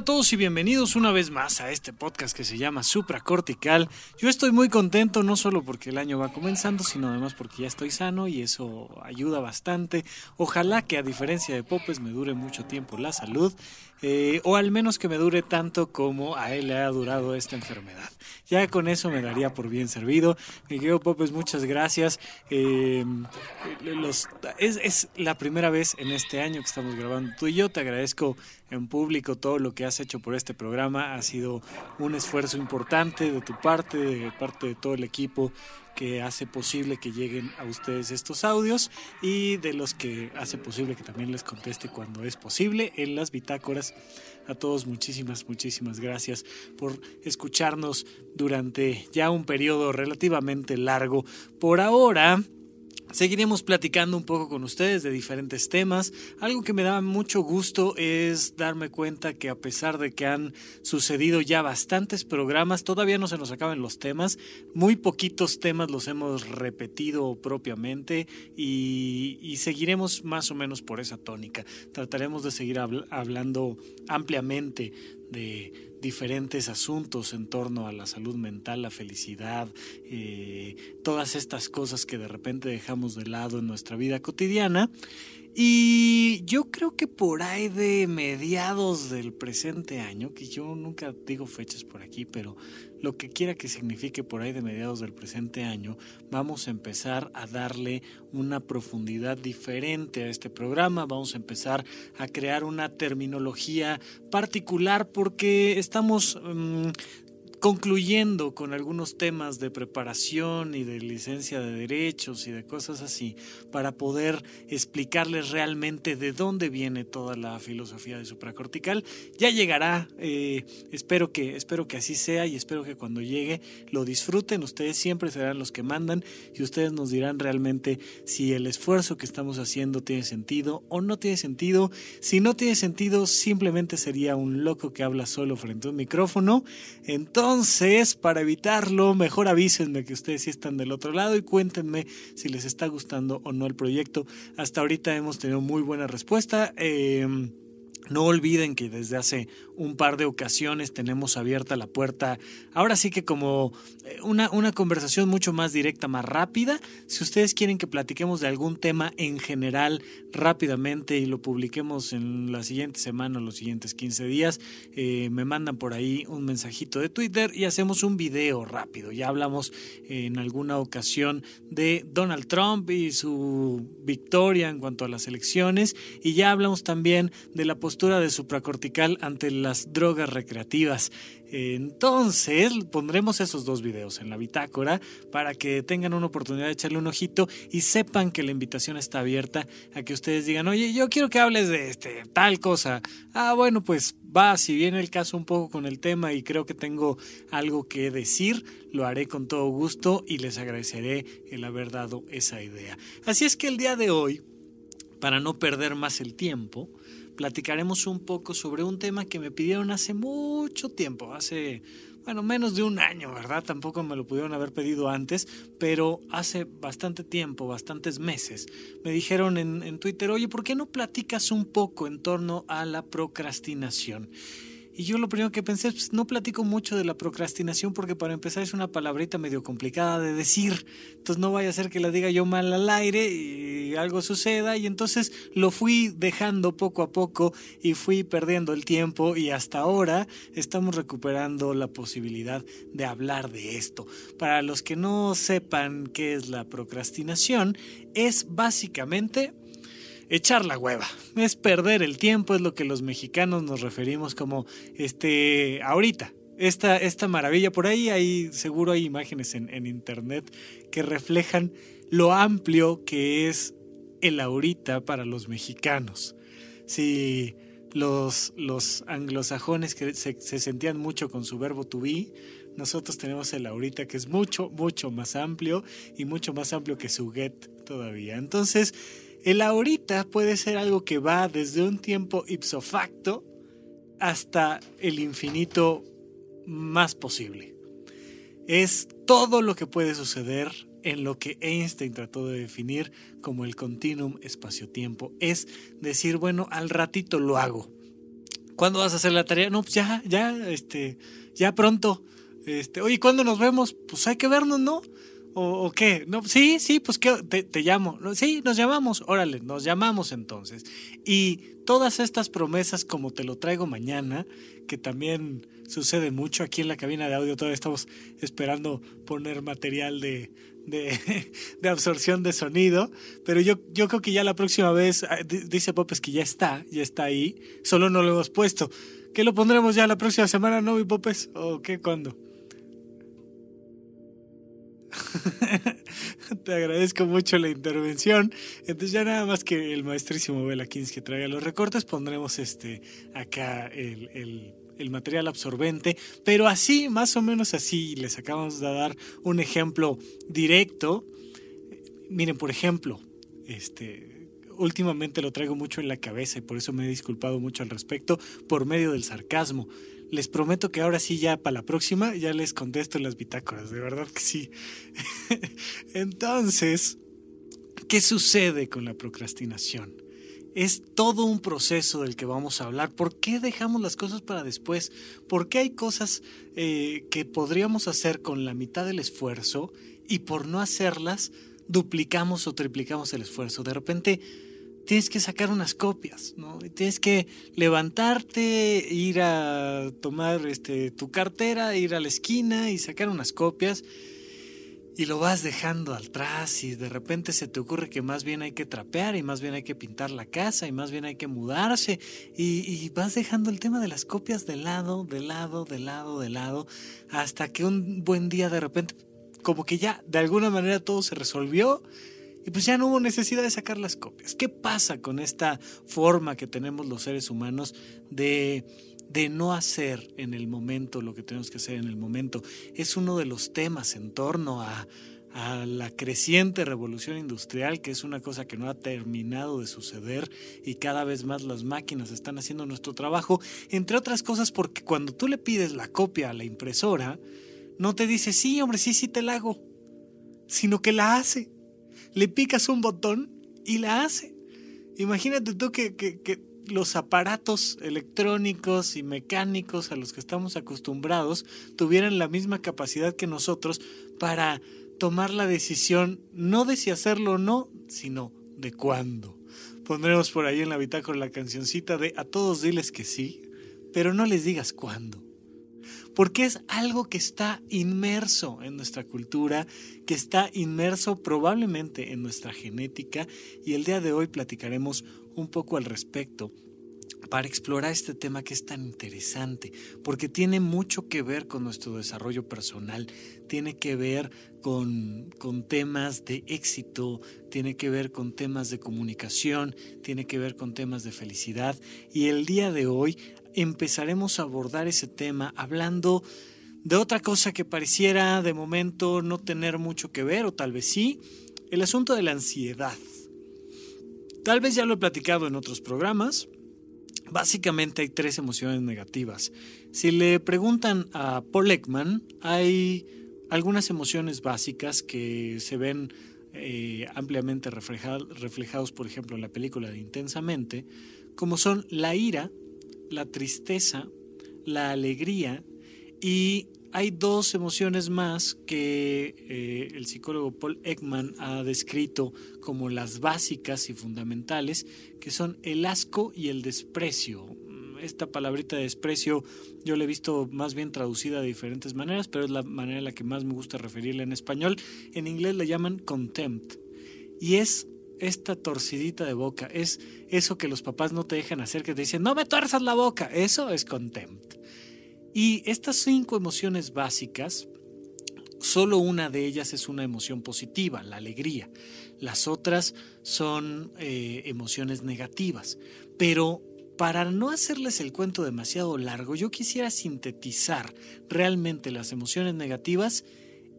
a todos y bienvenidos una vez más a este podcast que se llama Supracortical. Yo estoy muy contento no solo porque el año va comenzando, sino además porque ya estoy sano y eso ayuda bastante. Ojalá que a diferencia de Popes me dure mucho tiempo la salud eh, o al menos que me dure tanto como a él le ha durado esta enfermedad. Ya con eso me daría por bien servido. Miguel Popes, muchas gracias. Eh, es, es, la primera vez en este año que estamos grabando tú y yo. Te agradezco en público todo lo que has hecho por este programa. Ha sido un esfuerzo importante de tu parte, de parte de todo el equipo que hace posible que lleguen a ustedes estos audios y de los que hace posible que también les conteste cuando es posible en las bitácoras. A todos muchísimas, muchísimas gracias por escucharnos durante ya un periodo relativamente largo. Por ahora, Seguiremos platicando un poco con ustedes de diferentes temas. Algo que me da mucho gusto es darme cuenta que a pesar de que han sucedido ya bastantes programas, todavía no se nos acaban los temas. Muy poquitos temas los hemos repetido propiamente y, seguiremos más o menos por esa tónica. Trataremos de seguir hablando ampliamente de diferentes asuntos en torno a la salud mental, la felicidad, eh, todas estas cosas que de repente dejamos de lado en nuestra vida cotidiana. Y yo creo que por ahí de mediados del presente año, que yo nunca digo fechas por aquí, pero lo que quiera que signifique por ahí de mediados del presente año, vamos a empezar a darle una profundidad diferente a este programa, vamos a empezar a crear una terminología particular porque estamos mm, concluyendo con algunos temas de preparación y de licencia de derechos y de cosas así, para poder explicarles realmente de dónde viene toda la filosofía de supracortical. Ya llegará, eh, espero, que, espero que así sea y espero que cuando llegue lo disfruten. Ustedes siempre serán los que mandan y ustedes nos dirán realmente si el esfuerzo que estamos haciendo tiene sentido o no tiene sentido. Si no tiene sentido, simplemente sería un loco que habla solo frente a un micrófono. Entonces, para evitarlo, mejor avísenme que ustedes sí están del otro lado y cuéntenme si les está gustando o no el proyecto. Hasta ahorita hemos tenido muy buena respuesta. Eh, no olviden que desde hace un par de ocasiones tenemos abierta la puerta, ahora sí que como eh, una, una, conversación mucho más directa, más rápida. Si ustedes quieren que platiquemos de algún tema en general rápidamente y lo publiquemos en la siguiente semana o los siguientes 15 días, eh, me mandan por ahí un mensajito de Twitter y hacemos un video rápido. Ya hablamos en alguna ocasión de Donald Trump y su victoria en cuanto a las elecciones y ya hablamos también de la postura de supracortical ante las drogas recreativas. Entonces pondremos esos dos videos en la bitácora para que tengan una oportunidad de echarle un ojito y sepan que la invitación está abierta a que ustedes digan, oye, yo quiero que hables de este, tal cosa. Ah, bueno, pues va, si viene el caso un poco con el tema y creo que tengo algo que decir, lo haré con todo gusto y les agradeceré el haber dado esa idea. Así es que el día de hoy, para no perder más el tiempo, platicaremos un poco sobre un tema que me pidieron hace mucho tiempo, hace, bueno, menos de un año, ¿verdad? Tampoco me lo pudieron haber pedido antes, pero hace bastante tiempo, bastantes meses, me dijeron en, en Twitter, oye, ¿por qué no platicas un poco en torno a la procrastinación? Y yo lo primero que pensé, pues no platico mucho de la procrastinación porque para empezar es una palabrita medio complicada de decir. Entonces no vaya a ser que la diga yo mal al aire y algo suceda. Y entonces lo fui dejando poco a poco y fui perdiendo el tiempo y hasta ahora estamos recuperando la posibilidad de hablar de esto. Para los que no sepan qué es la procrastinación, es básicamente echar la hueva, es perder el tiempo, es lo que los mexicanos nos referimos como este ahorita. Esta, esta maravilla, por ahí hay, seguro hay imágenes en, en internet que reflejan lo amplio que es el ahorita para los mexicanos. Si los, los anglosajones que se, se, sentían mucho con su verbo to be, nosotros tenemos el ahorita que es mucho, mucho más amplio y mucho más amplio que su get todavía. Entonces, El ahorita puede ser algo que va desde un tiempo ipso facto hasta el infinito más posible. Es todo lo que puede suceder en lo que Einstein trató de definir como el continuum espacio-tiempo. Es decir, bueno, al ratito lo hago. ¿Cuándo vas a hacer la tarea? No, pues ya, ya, este, ya pronto. Este, oye, ¿cuándo nos vemos? Pues hay que vernos, ¿no? ¿O, qué? No, sí, sí, pues ¿qué? Te, llamo. Sí, nos llamamos. Órale, nos llamamos entonces. Y todas estas promesas, como te lo traigo mañana, que también sucede mucho aquí en la cabina de audio, todavía estamos esperando poner material de, de, de absorción de sonido, pero yo, yo creo que ya la próxima vez, ah, dice Popes que ya está, ya está ahí, solo no lo hemos puesto. ¿Qué lo pondremos ya la próxima semana, no, Popes? ¿O qué, cuándo? Te agradezco mucho la intervención. Entonces ya nada más que el maestrísimo Bela que traiga los recortes, pondremos este acá el, el, material absorbente. Pero así, más o menos así, les acabamos de dar un ejemplo directo. Miren, por ejemplo, este, últimamente lo traigo mucho en la cabeza y por eso me he disculpado mucho al respecto por medio del sarcasmo les prometo que ahora sí ya para la próxima ya les contesto las bitácoras, de verdad que sí. Entonces, ¿qué sucede con la procrastinación? Es todo un proceso del que vamos a hablar. ¿Por qué dejamos las cosas para después? ¿Por qué hay cosas eh, que podríamos hacer con la mitad del esfuerzo y por no hacerlas duplicamos o triplicamos el esfuerzo? De repente tienes que sacar unas copias, ¿no? Tienes que levantarte, ir a tomar este, tu cartera, ir a la esquina y sacar unas copias y lo vas dejando atrás y de repente se te ocurre que más bien hay que trapear y más bien hay que pintar la casa y más bien hay que mudarse y, y, vas dejando el tema de las copias de lado, de lado, de lado, de lado, hasta que un buen día de repente como que ya de alguna manera todo se resolvió pues ya no hubo necesidad de sacar las copias. ¿Qué pasa con esta forma que tenemos los seres humanos de, de no hacer en el momento lo que tenemos que hacer en el momento? Es uno de los temas en torno a, a la creciente revolución industrial, que es una cosa que no ha terminado de suceder y cada vez más las máquinas están haciendo nuestro trabajo, entre otras cosas porque cuando tú le pides la copia a la impresora, no te dice, sí, hombre, sí, sí te la hago, sino que la hace le picas un botón y la hace. Imagínate tú que, que, los aparatos electrónicos y mecánicos a los que estamos acostumbrados tuvieran la misma capacidad que nosotros para tomar la decisión no de si hacerlo o no, sino de cuándo. Pondremos por ahí en la bitácora la cancioncita de a todos diles que sí, pero no les digas cuándo porque es algo que está inmerso en nuestra cultura, que está inmerso probablemente en nuestra genética y el día de hoy platicaremos un poco al respecto para explorar este tema que es tan interesante, porque tiene mucho que ver con nuestro desarrollo personal, tiene que ver con, con, temas de éxito, tiene que ver con temas de comunicación, tiene que ver con temas de felicidad. Y el día de hoy empezaremos a abordar ese tema hablando de otra cosa que pareciera de momento no tener mucho que ver, o tal vez sí, el asunto de la ansiedad. Tal vez ya lo he platicado en otros programas. Básicamente hay tres emociones negativas. Si le preguntan a Paul Ekman, hay algunas emociones básicas que se ven eh, ampliamente reflejados, por ejemplo, en la película de Intensamente, como son la ira, la tristeza, la alegría y hay dos emociones más que eh, el psicólogo Paul Ekman ha descrito como las básicas y fundamentales, que son el asco y el desprecio. Esta palabrita de desprecio yo la he visto más bien traducida de diferentes maneras, pero es la manera en la que más me gusta referirla en español. En inglés la llaman contempt. Y es esta torcidita de boca, es eso que los papás no te dejan hacer, que te dicen, no me tuerzas la boca, eso es contempt. Y estas cinco emociones básicas, solo una de ellas es una emoción positiva, la alegría. Las otras son eh, emociones negativas. Pero para no hacerles el cuento demasiado largo, yo quisiera sintetizar realmente las emociones negativas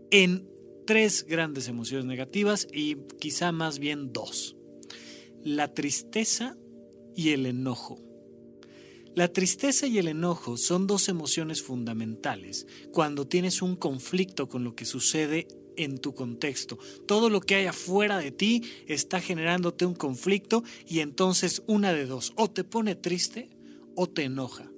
en tres grandes emociones negativas y quizá más bien dos. la tristeza y el enojo. La tristeza y el enojo son dos emociones fundamentales cuando tienes un conflicto con lo que sucede en tu contexto. Todo lo que hay afuera de ti está generándote un conflicto y entonces una de dos, o te pone triste o te enoja.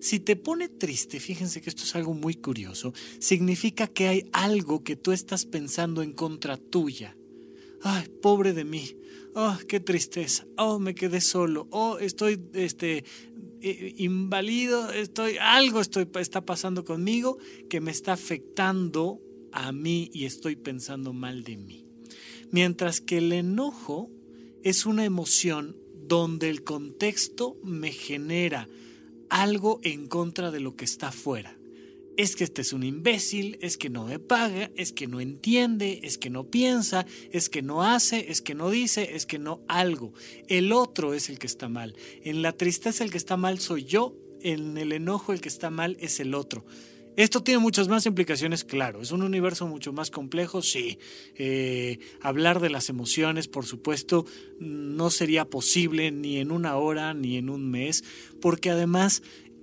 Si te pone triste, fíjense que esto es algo muy curioso, significa que hay algo que tú estás pensando en contra tuya. Ay, pobre de mí. Oh, qué tristeza. Oh, me quedé solo. Oh, estoy este inválido, estoy algo estoy está pasando conmigo que me está afectando a mí y estoy pensando mal de mí. Mientras que el enojo es una emoción donde el contexto me genera algo en contra de lo que está afuera. Es que este es un imbécil, es que no me paga, es que no entiende, es que no piensa, es que no hace, es que no dice, es que no algo. El otro es el que está mal. En la tristeza el que está mal soy yo, en el enojo el que está mal es el otro. Esto tiene muchas más implicaciones, claro. Es un universo mucho más complejo, sí. Eh, hablar de las emociones, por supuesto, no sería posible ni en una hora ni en un mes, porque además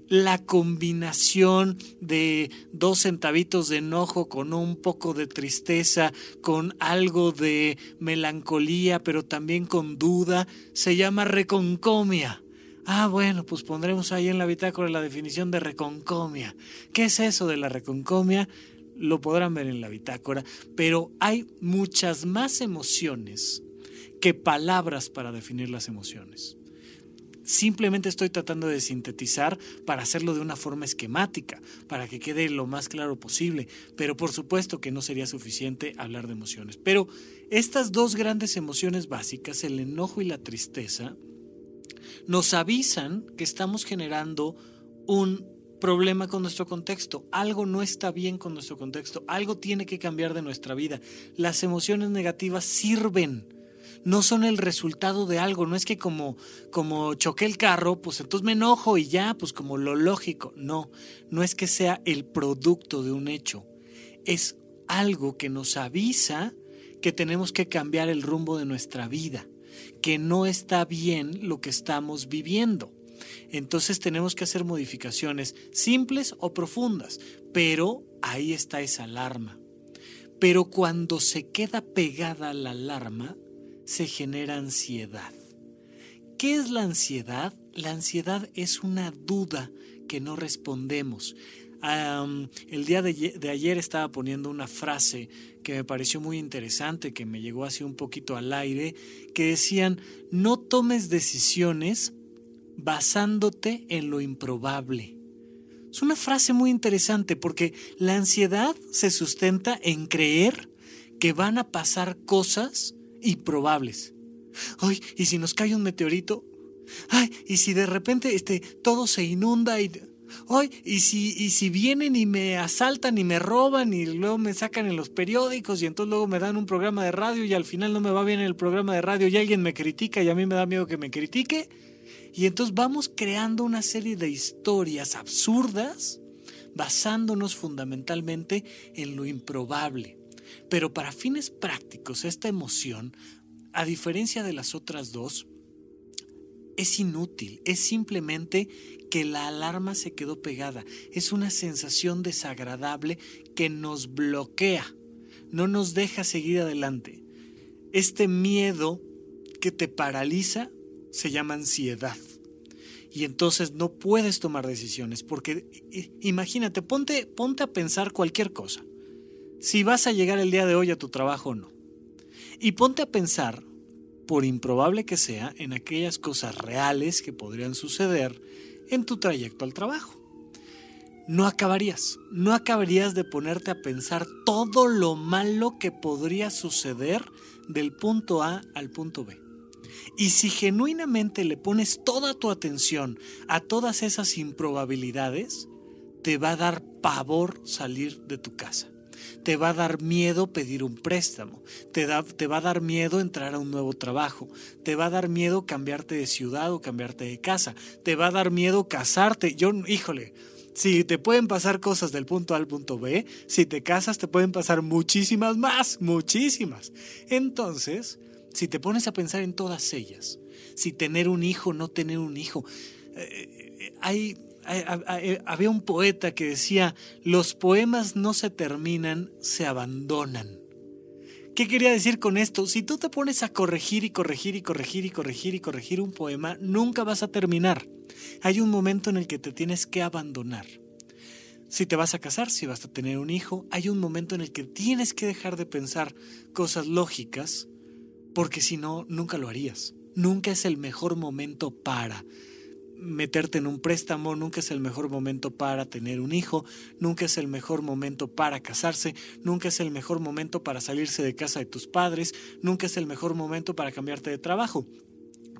la combinación de dos centavitos de enojo con un poco de tristeza, con algo de melancolía, pero también con duda, se llama reconcomia. Ah, bueno, pues pondremos ahí en la bitácora la definición de reconcomia. ¿Qué es eso de la reconcomia? Lo podrán ver en la bitácora, pero hay muchas más emociones que palabras para definir las emociones. Simplemente estoy tratando de sintetizar para hacerlo de una forma esquemática, para que quede lo más claro posible, pero por supuesto que no sería suficiente hablar de emociones. Pero estas dos grandes emociones básicas, el enojo y la tristeza, nos avisan que estamos generando un problema con nuestro contexto, algo no está bien con nuestro contexto, algo tiene que cambiar de nuestra vida. Las emociones negativas sirven, no son el resultado de algo, no es que como, como choqué el carro, pues entonces me enojo y ya, pues como lo lógico, no, no es que sea el producto de un hecho, es algo que nos avisa que tenemos que cambiar el rumbo de nuestra vida que no está bien lo que estamos viviendo. Entonces tenemos que hacer modificaciones simples o profundas, pero ahí está esa alarma. Pero cuando se queda pegada la alarma, se genera ansiedad. ¿Qué es la ansiedad? La ansiedad es una duda que no respondemos el día de, ayer estaba poniendo una frase que me pareció muy interesante, que me llegó así un poquito al aire, que decían, no tomes decisiones basándote en lo improbable. Es una frase muy interesante porque la ansiedad se sustenta en creer que van a pasar cosas improbables. Ay, ¿y si nos cae un meteorito? Ay, ¿y si de repente este, todo se inunda y Hoy, y si, y si vienen y me asaltan y me roban y luego me sacan en los periódicos y entonces luego me dan un programa de radio y al final no me va bien el programa de radio y alguien me critica y a mí me da miedo que me critique. Y entonces vamos creando una serie de historias absurdas basándonos fundamentalmente en lo improbable. Pero para fines prácticos, esta emoción, a diferencia de las otras dos, es inútil, es simplemente que la alarma se quedó pegada. Es una sensación desagradable que nos bloquea, no nos deja seguir adelante. Este miedo que te paraliza se llama ansiedad. Y entonces no puedes tomar decisiones porque imagínate, ponte, ponte a pensar cualquier cosa. Si vas a llegar el día de hoy a tu trabajo o no. Y ponte a pensar, por improbable que sea, en aquellas cosas reales que podrían suceder en tu trayecto al trabajo. No acabarías, no acabarías de ponerte a pensar todo lo malo que podría suceder del punto A al punto B. Y si genuinamente le pones toda tu atención a todas esas improbabilidades, te va a dar pavor salir de tu casa te va a dar miedo pedir un préstamo, te, te va a dar miedo entrar a un nuevo trabajo, te va a dar miedo cambiarte de ciudad o cambiarte de casa, te va a dar miedo casarte. Yo, híjole, si te pueden pasar cosas del punto A al punto B, si te casas te pueden pasar muchísimas más, muchísimas. Entonces, Si te pones a pensar en todas ellas, si tener un hijo, no tener un hijo, eh, hay, había un poeta que decía, los poemas no se terminan, se abandonan. ¿Qué quería decir con esto? Si tú te pones a corregir y corregir y corregir y corregir y corregir un poema, nunca vas a terminar. Hay un momento en el que te tienes que abandonar. Si te vas a casar, si vas a tener un hijo, hay un momento en el que tienes que dejar de pensar cosas lógicas, porque si no, nunca lo harías. Nunca es el mejor momento para meterte en un préstamo, nunca es el mejor momento para tener un hijo, nunca es el mejor momento para casarse, nunca es el mejor momento para salirse de casa de tus padres, nunca es el mejor momento para cambiarte de trabajo.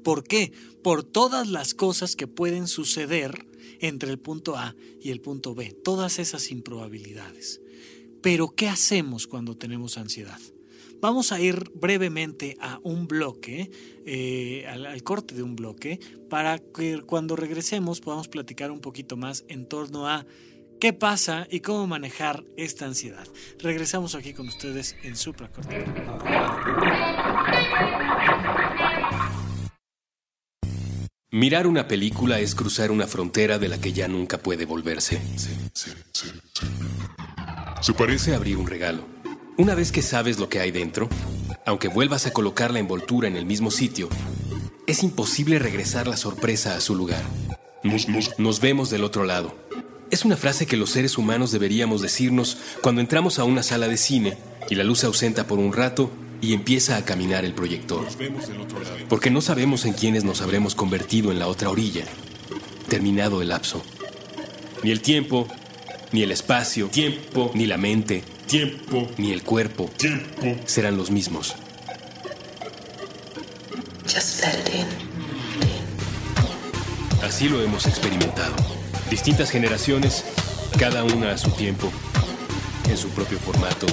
¿Por qué? Por todas las cosas que pueden suceder entre el punto A y el punto B, todas esas improbabilidades. Pero ¿qué hacemos cuando tenemos ansiedad? Vamos a ir brevemente a un bloque, eh, al, corte de un bloque, para que cuando regresemos podamos platicar un poquito más en torno a qué pasa y cómo manejar esta ansiedad. Regresamos aquí con ustedes en Supracortical. Mirar una película es cruzar una frontera de la que ya nunca puede volverse. Se parece a abrir un regalo. Una vez que sabes lo que hay dentro, aunque vuelvas a colocar la envoltura en el mismo sitio, es imposible regresar la sorpresa a su lugar. Nos, vemos del otro lado. Es una frase que los seres humanos deberíamos decirnos cuando entramos a una sala de cine y la luz se ausenta por un rato y empieza a caminar el proyector. Porque no sabemos en quiénes nos habremos convertido en la otra orilla, terminado el lapso. Ni el tiempo, ni el espacio, tiempo, ni la mente, tiempo, ni el cuerpo, tiempo, serán los mismos. Así lo hemos experimentado. Distintas generaciones, cada una a su tiempo, en su propio formato,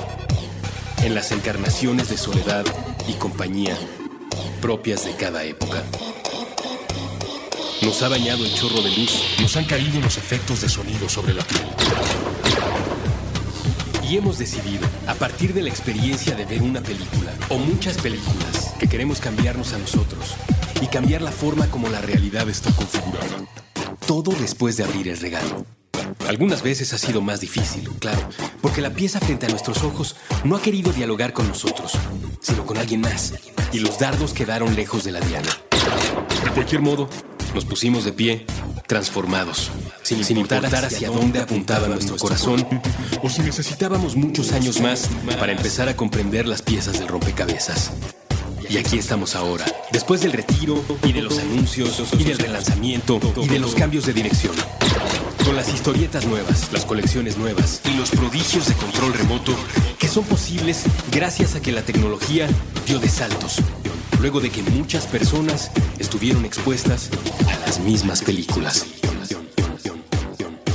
en las encarnaciones de soledad y compañía propias de cada época. Nos ha bañado el chorro de luz, nos han caído los efectos de sonido sobre la piel. Y hemos decidido, a partir de la experiencia de ver una película o muchas películas, que queremos cambiarnos a nosotros y cambiar la forma como la realidad está configurada. Todo después de abrir el regalo. Algunas veces ha sido más difícil, claro, porque la pieza frente a nuestros ojos no ha querido dialogar con nosotros, sino con alguien más, y los dardos quedaron lejos de la diana. De cualquier modo, nos pusimos de pie, transformados, sin, importar, hacia, dónde apuntaba nuestro corazón o si necesitábamos muchos años más para empezar a comprender las piezas del rompecabezas. Y aquí estamos ahora, después del retiro y de los anuncios y del relanzamiento y de los cambios de dirección. Con las historietas nuevas, las colecciones nuevas y los prodigios de control remoto que son posibles gracias a que la tecnología dio de saltos, luego de que muchas personas estuvieron expuestas a las mismas películas.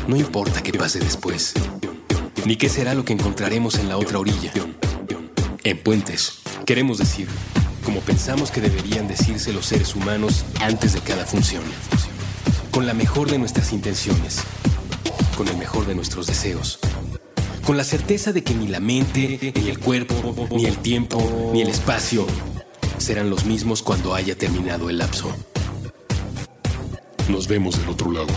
No importa qué pase después, ni qué será lo que encontraremos en la otra orilla. En puentes, queremos decir, como pensamos que deberían decirse los seres humanos antes de cada función, con la mejor de nuestras intenciones, con el mejor de nuestros deseos, con la certeza de que ni la mente, ni el cuerpo, ni el tiempo, ni el espacio serán los mismos cuando haya terminado el lapso. Nos vemos del otro lado.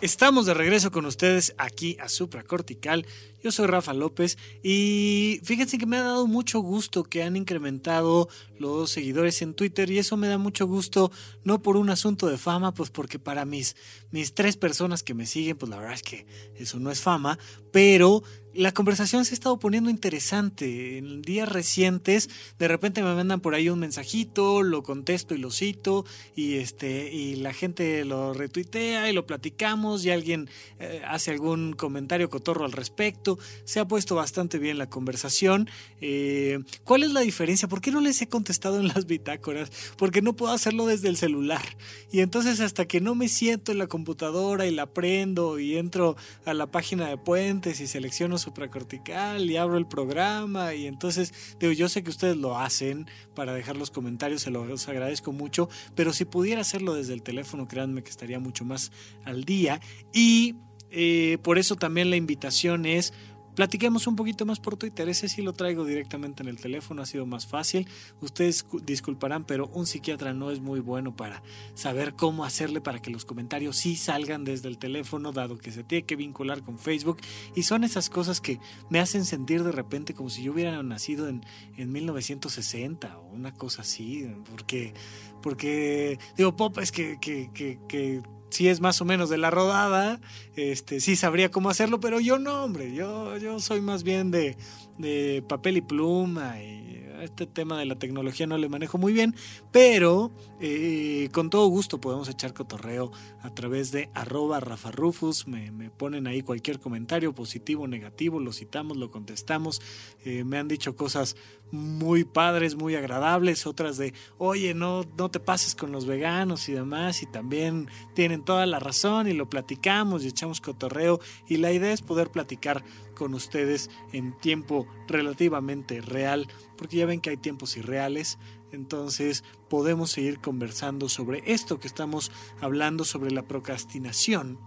Estamos de regreso con ustedes aquí a Supracortical. Yo soy Rafa López y fíjense que me ha dado mucho gusto que han incrementado los seguidores en Twitter y eso me da mucho gusto, no por un asunto de fama, pues porque para mis, mis tres personas que me siguen, pues la verdad es que eso no es fama, pero la conversación se ha estado poniendo interesante. En días recientes, de repente me mandan por ahí un mensajito, lo contesto y lo cito, y este, y la gente lo retuitea y lo platicamos, y alguien eh, hace algún comentario cotorro al respecto. Se ha puesto bastante bien la conversación. Eh, ¿Cuál es la diferencia? ¿Por qué no les he contestado en las bitácoras? Porque no puedo hacerlo desde el celular. Y entonces hasta que no me siento en la computadora y la prendo y entro a la página de puentes y selecciono supracortical y abro el programa y entonces digo, yo sé que ustedes lo hacen para dejar los comentarios, se los agradezco mucho, pero si pudiera hacerlo desde el teléfono, créanme que estaría mucho más al día. Y eh, por eso también la invitación es Platiquemos un poquito más por Twitter. Ese sí lo traigo directamente en el teléfono, ha sido más fácil. Ustedes disculparán, pero un psiquiatra no es muy bueno para saber cómo hacerle para que los comentarios sí salgan desde el teléfono, dado que se tiene que vincular con Facebook. Y son esas cosas que me hacen sentir de repente como si yo hubiera nacido en, en 1960 o una cosa así. Porque, porque digo, Pop, es que, que, que, que si es más o menos de la rodada, este, sí sabría cómo hacerlo, pero yo no, hombre, yo, yo soy más bien de, de papel y pluma y este tema de la tecnología no le manejo muy bien, pero eh, con todo gusto podemos echar cotorreo a través de arroba Rafa Rufus, me, ponen ahí cualquier comentario positivo negativo, lo citamos, lo contestamos, eh, me han dicho cosas muy padres, muy agradables, otras de, oye, no, no te pases con los veganos y demás, y también tienen toda la razón y lo platicamos y echamos cotorreo, y la idea es poder platicar con ustedes en tiempo relativamente real, porque ya ven que hay tiempos irreales, entonces podemos seguir conversando sobre esto que estamos hablando sobre la procrastinación.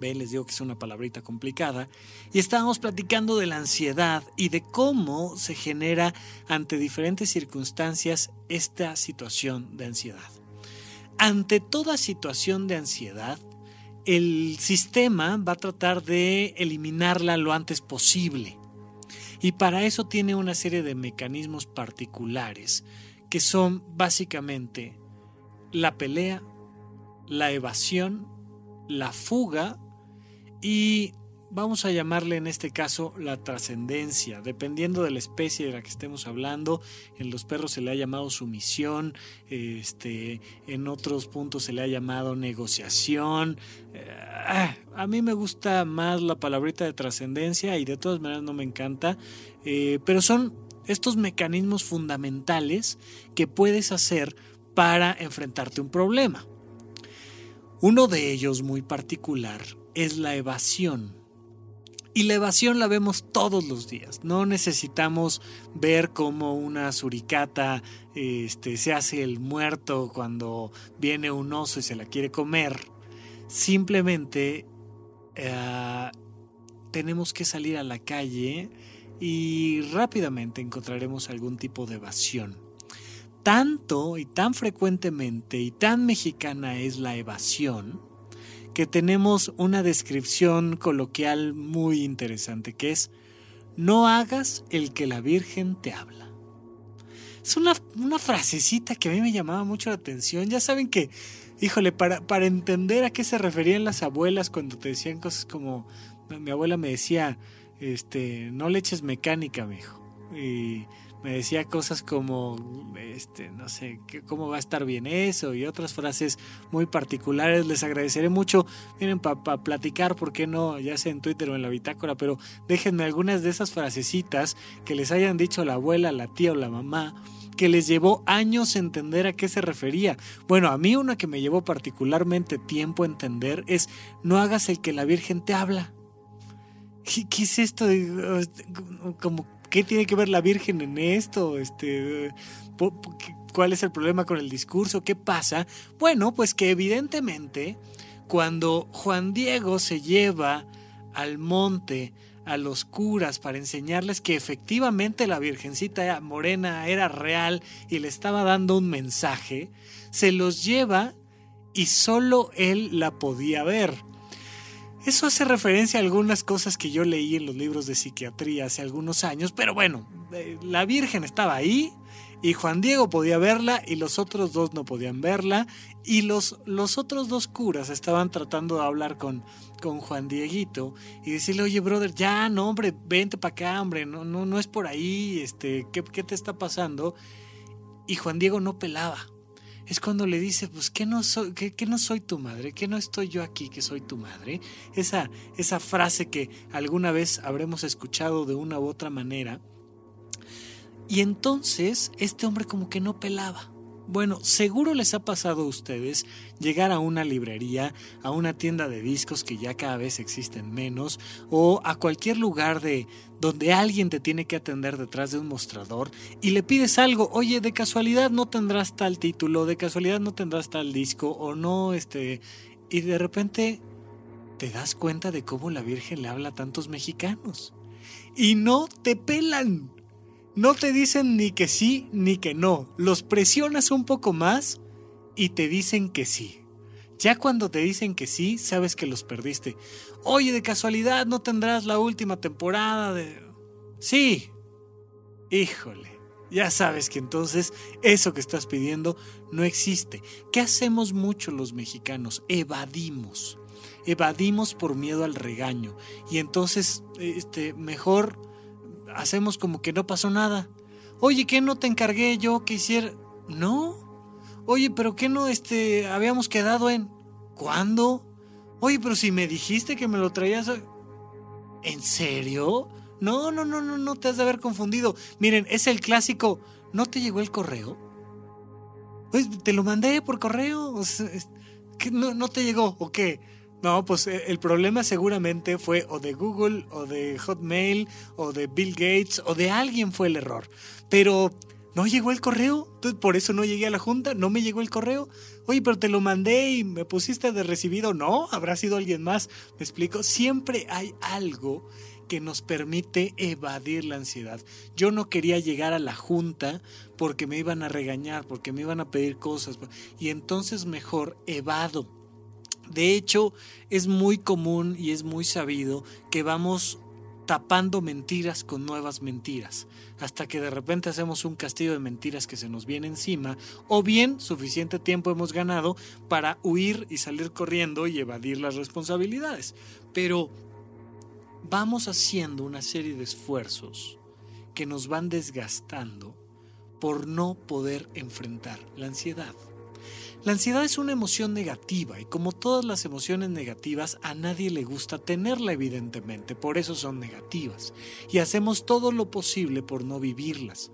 Ven, les digo que es una palabrita complicada. Y estábamos platicando de la ansiedad y de cómo se genera ante diferentes circunstancias esta situación de ansiedad. Ante toda situación de ansiedad, el sistema va a tratar de eliminarla lo antes posible. Y para eso tiene una serie de mecanismos particulares que son básicamente la pelea, la evasión, la fuga y vamos a llamarle en este caso la trascendencia, dependiendo de la especie de la que estemos hablando. En los perros se le ha llamado sumisión, este, en otros puntos se le ha llamado negociación. Eh, a mí me gusta más la palabrita de trascendencia y de todas maneras no me encanta, eh, pero son estos mecanismos fundamentales que puedes hacer para enfrentarte a un problema. Uno de ellos muy particular es la evasión. Y la evasión la vemos todos los días. No necesitamos ver cómo una suricata este, se hace el muerto cuando viene un oso y se la quiere comer. Simplemente eh, tenemos que salir a la calle y rápidamente encontraremos algún tipo de evasión. Tanto y tan frecuentemente y tan mexicana es la evasión que tenemos una descripción coloquial muy interesante que es no hagas el que la Virgen te habla. Es una, frasecita que a mí me llamaba mucho la atención. Ya saben que, híjole, para, para entender a qué se referían las abuelas cuando te decían cosas como, mi abuela me decía, este, no le eches mecánica, mijo. Y me decía cosas como, este, no sé, cómo va a estar bien eso y otras frases muy particulares. Les agradeceré mucho. Miren, para platicar, ¿por qué no? Ya sea en Twitter o en la bitácora, pero déjenme algunas de esas frasecitas que les hayan dicho la abuela, la tía o la mamá que les llevó años entender a qué se refería. Bueno, a mí una que me llevó particularmente tiempo entender es no hagas el que la Virgen te habla. ¿Qué, es esto? Como ¿qué tiene que ver la Virgen en esto? Este, ¿Cuál es el problema con el discurso? ¿Qué pasa? Bueno, pues que evidentemente cuando Juan Diego se lleva al monte a los curas para enseñarles que efectivamente la Virgencita Morena era real y le estaba dando un mensaje, se los lleva y solo él la podía ver. Eso hace referencia a algunas cosas que yo leí en los libros de psiquiatría hace algunos años, pero bueno, eh, la Virgen estaba ahí y Juan Diego podía verla y los otros dos no podían verla y los, los otros dos curas estaban tratando de hablar con, con Juan Dieguito y decirle, oye, brother, ya, no, hombre, vente para acá, hombre, no, no, no es por ahí, este, ¿qué, ¿qué te está pasando? Y Juan Diego no pelaba es cuando le dice, pues, ¿qué no soy, que, no soy tu madre? ¿Qué no estoy yo aquí que soy tu madre? Esa, esa frase que alguna vez habremos escuchado de una u otra manera. Y entonces este hombre como que no pelaba. Bueno, seguro les ha pasado a ustedes llegar a una librería, a una tienda de discos que ya cada vez existen menos, o a cualquier lugar de donde alguien te tiene que atender detrás de un mostrador y le pides algo, oye, de casualidad no tendrás tal título, de casualidad no tendrás tal disco, o no, este, y de repente te das cuenta de cómo la Virgen le habla a tantos mexicanos. Y no te pelan. No te dicen ni que sí ni que no. Los presionas un poco más y te dicen que sí. Ya cuando te dicen que sí, sabes que los perdiste. Oye, de casualidad, ¿no tendrás la última temporada de... Sí. Híjole. Ya sabes que entonces eso que estás pidiendo no existe. ¿Qué hacemos mucho los mexicanos? Evadimos. Evadimos por miedo al regaño. Y entonces, este, mejor hacemos como que no pasó nada. Oye, ¿qué no te encargué yo que hiciera? No. Oye, pero ¿qué no este habíamos quedado en ¿Cuándo? Oye, pero si me dijiste que me lo traías ¿En serio? No, no, no, no, no te has de haber confundido. Miren, es el clásico. ¿No te llegó el correo? Pues te lo mandé por correo. no, no te llegó, ¿o qué? No, pues eh, el problema seguramente fue o de Google, o de Hotmail, o de Bill Gates, o de alguien fue el error. Pero no llegó el correo, por eso no llegué a la junta, no me llegó el correo. Oye, pero te lo mandé y me pusiste de recibido. No, habrá sido alguien más. Me explico, siempre hay algo que nos permite evadir la ansiedad. Yo no quería llegar a la junta porque me iban a regañar, porque me iban a pedir cosas, y entonces mejor evado. De hecho, es muy común y es muy sabido que vamos tapando mentiras con nuevas mentiras, hasta que de repente hacemos un castillo de mentiras que se nos viene encima, o bien suficiente tiempo hemos ganado para huir y salir corriendo y evadir las responsabilidades. Pero vamos haciendo una serie de esfuerzos que nos van desgastando por no poder enfrentar la ansiedad. La ansiedad es una emoción negativa y como todas las emociones negativas a nadie le gusta tenerla evidentemente, por eso son negativas y hacemos todo lo posible por no vivirlas.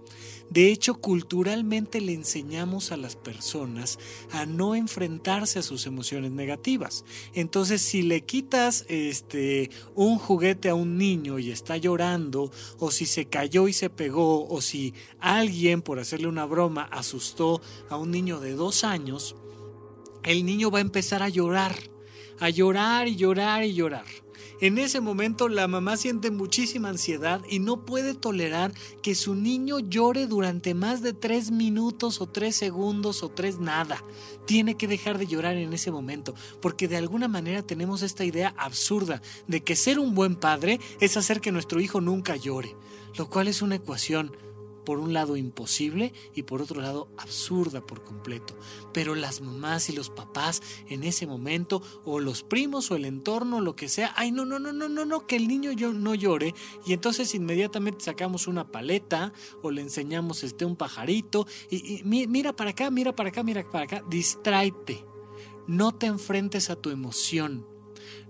De hecho, culturalmente le enseñamos a las personas a no enfrentarse a sus emociones negativas. Entonces, si le quitas este un juguete a un niño y está llorando, o si se cayó y se pegó, o si alguien por hacerle una broma asustó a un niño de dos años, el niño va a empezar a llorar, a llorar y llorar y llorar. En ese momento la mamá siente muchísima ansiedad y no puede tolerar que su niño llore durante más de tres minutos o tres segundos o tres nada. Tiene que dejar de llorar en ese momento porque de alguna manera tenemos esta idea absurda de que ser un buen padre es hacer que nuestro hijo nunca llore, lo cual es una ecuación por un lado imposible y por otro lado absurda por completo. Pero las mamás y los papás en ese momento, o los primos o el entorno, lo que sea, ay, no, no, no, no, no, no, que el niño no llore. Y entonces inmediatamente sacamos una paleta o le enseñamos este, un pajarito y, y mira para acá, mira para acá, mira para acá, distráete. No te enfrentes a tu emoción.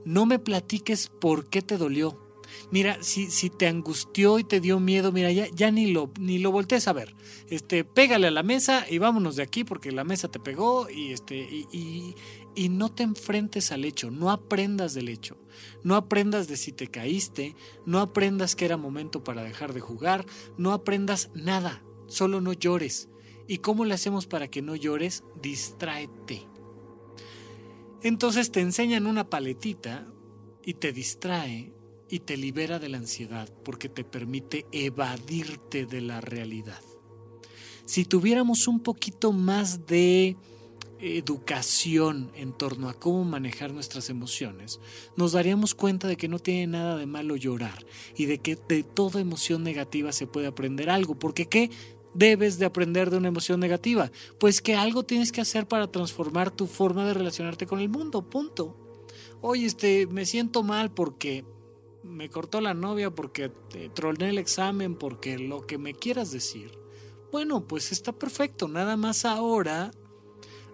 No me platiques por qué te dolió Mira, si, si te angustió y te dio miedo, mira, ya, ya ni lo, ni lo voltees a ver. Este, pégale a la mesa y vámonos de aquí porque la mesa te pegó y este, y, y no te enfrentes al hecho, no aprendas del hecho. No aprendas de si te caíste, no aprendas que era momento para dejar de jugar, no aprendas nada, solo no llores. ¿Y cómo le hacemos para que no llores? Distráete. Entonces te enseñan una paletita y te distrae y te libera de la ansiedad porque te permite evadirte de la realidad. Si tuviéramos un poquito más de educación en torno a cómo manejar nuestras emociones, nos daríamos cuenta de que no tiene nada de malo llorar y de que de toda emoción negativa se puede aprender algo, porque ¿qué? debes de aprender de una emoción negativa? Pues que algo tienes que hacer para transformar tu forma de relacionarte con el mundo, punto. Oye, este, me siento mal porque me cortó la novia porque te troné el examen, porque lo que me quieras decir. Bueno, pues está perfecto, nada más ahora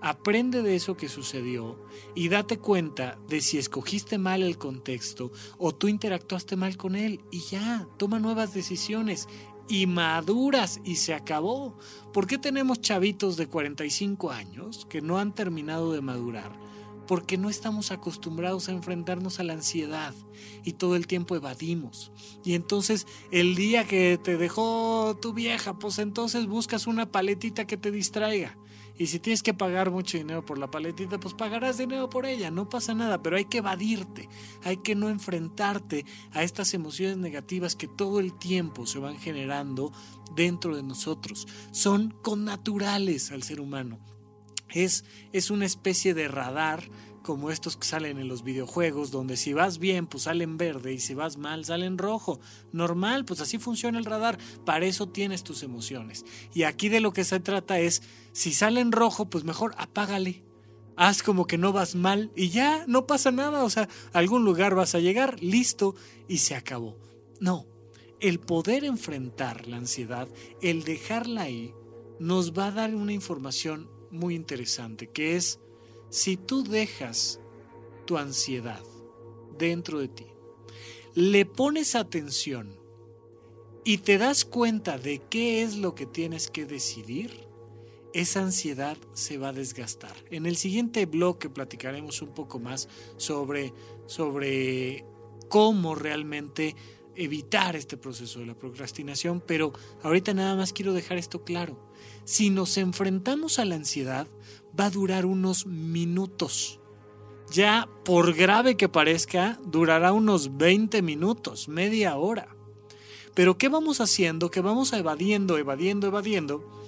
aprende de eso que sucedió y date cuenta de si escogiste mal el contexto o tú interactuaste mal con él y ya, toma nuevas decisiones y maduras y se acabó. ¿Por qué tenemos chavitos de 45 años que no han terminado de madurar? Porque no estamos acostumbrados a enfrentarnos a la ansiedad y todo el tiempo evadimos. Y entonces el día que te dejó tu vieja, pues entonces buscas una paletita que te distraiga. Y si tienes que pagar mucho dinero por la paletita, pues pagarás dinero por ella, no pasa nada, pero hay que evadirte, hay que no enfrentarte a estas emociones negativas que todo el tiempo se van generando dentro de nosotros. Son connaturales al ser humano. Es, es una especie de radar como estos que salen en los videojuegos, donde si vas bien, pues salen verde y si vas mal, salen rojo. Normal, pues así funciona el radar. Para eso tienes tus emociones. Y aquí de lo que se trata es, si salen rojo, pues mejor apágale. Haz como que no vas mal y ya, no pasa nada. O sea, algún lugar vas a llegar, listo, y se acabó. No, el poder enfrentar la ansiedad, el dejarla ahí, nos va a dar una información muy interesante, que es si tú dejas tu ansiedad dentro de ti, le pones atención y te das cuenta de qué es lo que tienes que decidir, esa ansiedad se va a desgastar. En el siguiente bloque platicaremos un poco más sobre, sobre cómo realmente evitar este proceso de la procrastinación, pero ahorita nada más quiero dejar esto claro. Si nos enfrentamos a la ansiedad, va a durar unos minutos. Ya, por grave que parezca, durará unos 20 minutos, media hora. Pero ¿qué vamos haciendo? Que vamos evadiendo, evadiendo, evadiendo.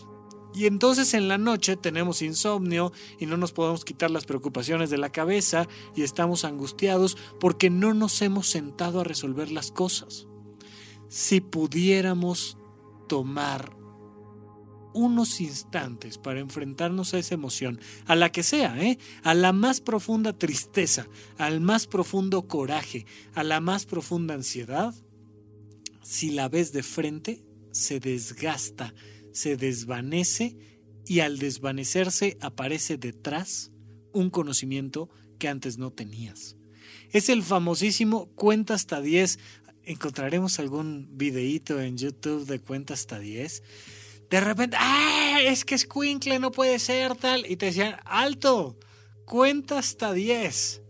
Y entonces en la noche tenemos insomnio y no nos podemos quitar las preocupaciones de la cabeza y estamos angustiados porque no nos hemos sentado a resolver las cosas. Si pudiéramos tomar unos instantes para enfrentarnos a esa emoción, a la que sea, ¿eh? a la más profunda tristeza, al más profundo coraje, a la más profunda ansiedad, si la ves de frente, se desgasta, se desvanece y al desvanecerse aparece detrás un conocimiento que antes no tenías. Es el famosísimo cuenta hasta 10. Encontraremos algún videíto en YouTube de cuenta hasta 10 de repente, ¡ah! Es que es Quinkle, no puede ser tal. Y te decían, alto, cuenta hasta 10.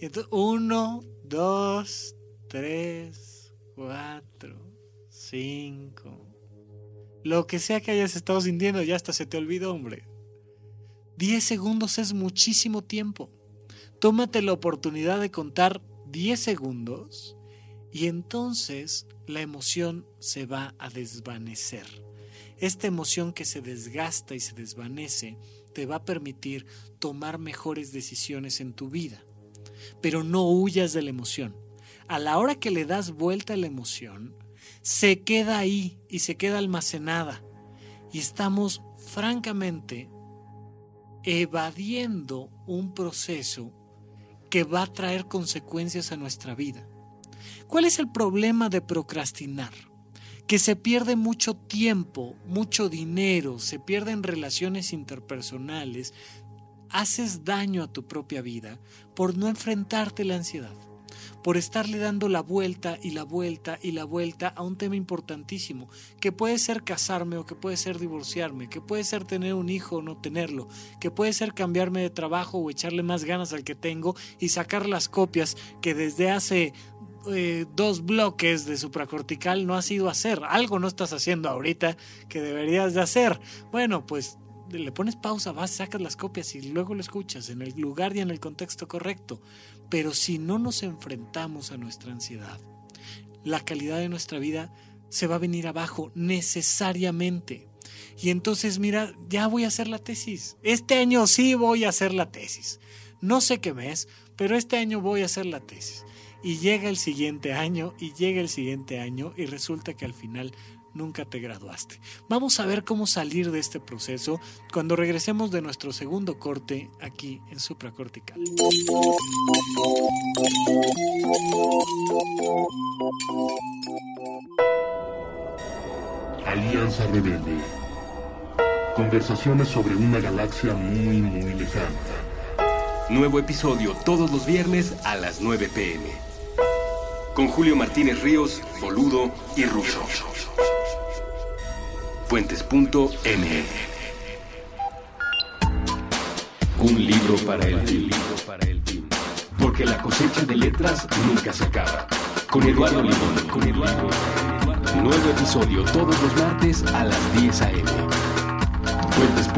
Y entonces, 1, 2, 3, 4, 5. Lo que sea que hayas estado sintiendo, ya hasta se te olvidó, hombre. 10 segundos es muchísimo tiempo. Tómate la oportunidad de contar 10 segundos y entonces la emoción se va a desvanecer. Esta emoción que se desgasta y se desvanece te va a permitir tomar mejores decisiones en tu vida. Pero no huyas de la emoción. A la hora que le das vuelta a la emoción, se queda ahí y se queda almacenada. Y estamos francamente evadiendo un proceso que va a traer consecuencias a nuestra vida. ¿Cuál es el problema de procrastinar? que se pierde mucho tiempo, mucho dinero, se pierden relaciones interpersonales, haces daño a tu propia vida por no enfrentarte la ansiedad, por estarle dando la vuelta y la vuelta y la vuelta a un tema importantísimo, que puede ser casarme o que puede ser divorciarme, que puede ser tener un hijo o no tenerlo, que puede ser cambiarme de trabajo o echarle más ganas al que tengo y sacar las copias que desde hace eh, dos bloques de supracortical no has ido a hacer. Algo no estás haciendo ahorita que deberías de hacer. Bueno, pues le pones pausa, vas, sacas las copias y luego lo escuchas en el lugar y en el contexto correcto. Pero si no nos enfrentamos a nuestra ansiedad, la calidad de nuestra vida se va a venir abajo necesariamente. Y entonces, mira, ya voy a hacer la tesis. Este año sí voy a hacer la tesis. No sé qué mes, pero este año voy a hacer la tesis y llega el siguiente año y llega el siguiente año y resulta que al final nunca te graduaste. Vamos a ver cómo salir de este proceso cuando regresemos de nuestro segundo corte aquí en supracortical. Alianza Rebelde. Conversaciones sobre una galaxia muy, muy lejana. Nuevo episodio todos los viernes a las 9 pm con Julio Martínez Ríos, Boludo y Russo. Fuentes.ml Un libro para el libro Porque la cosecha de letras nunca se acaba. Con Eduardo Limón, con Eduardo. Nuevo episodio todos los martes a las 10 a.m. Fuentes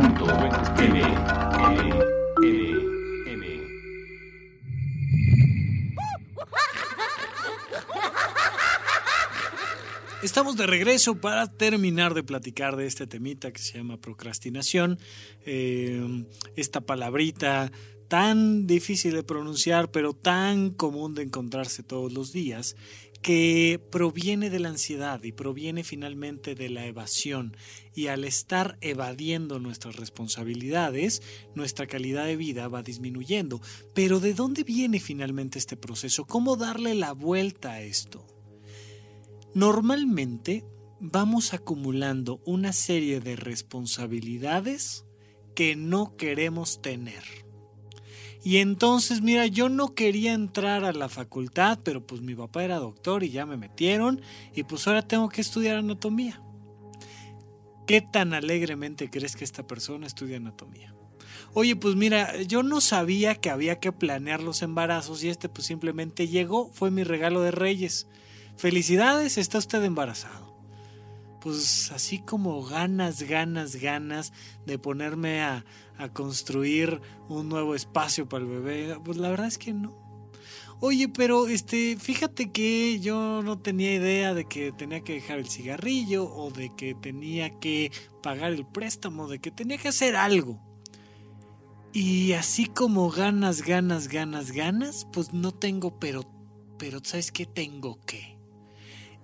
de regreso para terminar de platicar de este temita que se llama procrastinación. Eh, esta palabrita tan difícil de pronunciar, pero tan común de encontrarse todos los días, que proviene de la ansiedad y proviene finalmente de la evasión. Y al estar evadiendo nuestras responsabilidades, nuestra calidad de vida va disminuyendo. Pero ¿de dónde viene finalmente este proceso? ¿Cómo darle la vuelta a esto? Normalmente vamos acumulando una serie de responsabilidades que no queremos tener. Y entonces, mira, yo no quería entrar a la facultad, pero pues mi papá era doctor y ya me metieron y pues ahora tengo que estudiar anatomía. ¿Qué tan alegremente crees que esta persona estudia anatomía? Oye, pues mira, yo no sabía que había que planear los embarazos y este pues simplemente llegó, fue mi regalo de Reyes. Felicidades, está usted embarazado. Pues así como ganas, ganas, ganas de ponerme a, construir un nuevo espacio para el bebé, pues la verdad es que no. Oye, pero este, fíjate que yo no tenía idea de que tenía que dejar el cigarrillo o de que tenía que pagar el préstamo, de que tenía que hacer algo. Y así como ganas, ganas, ganas, ganas, pues no tengo, pero, pero ¿sabes qué tengo que?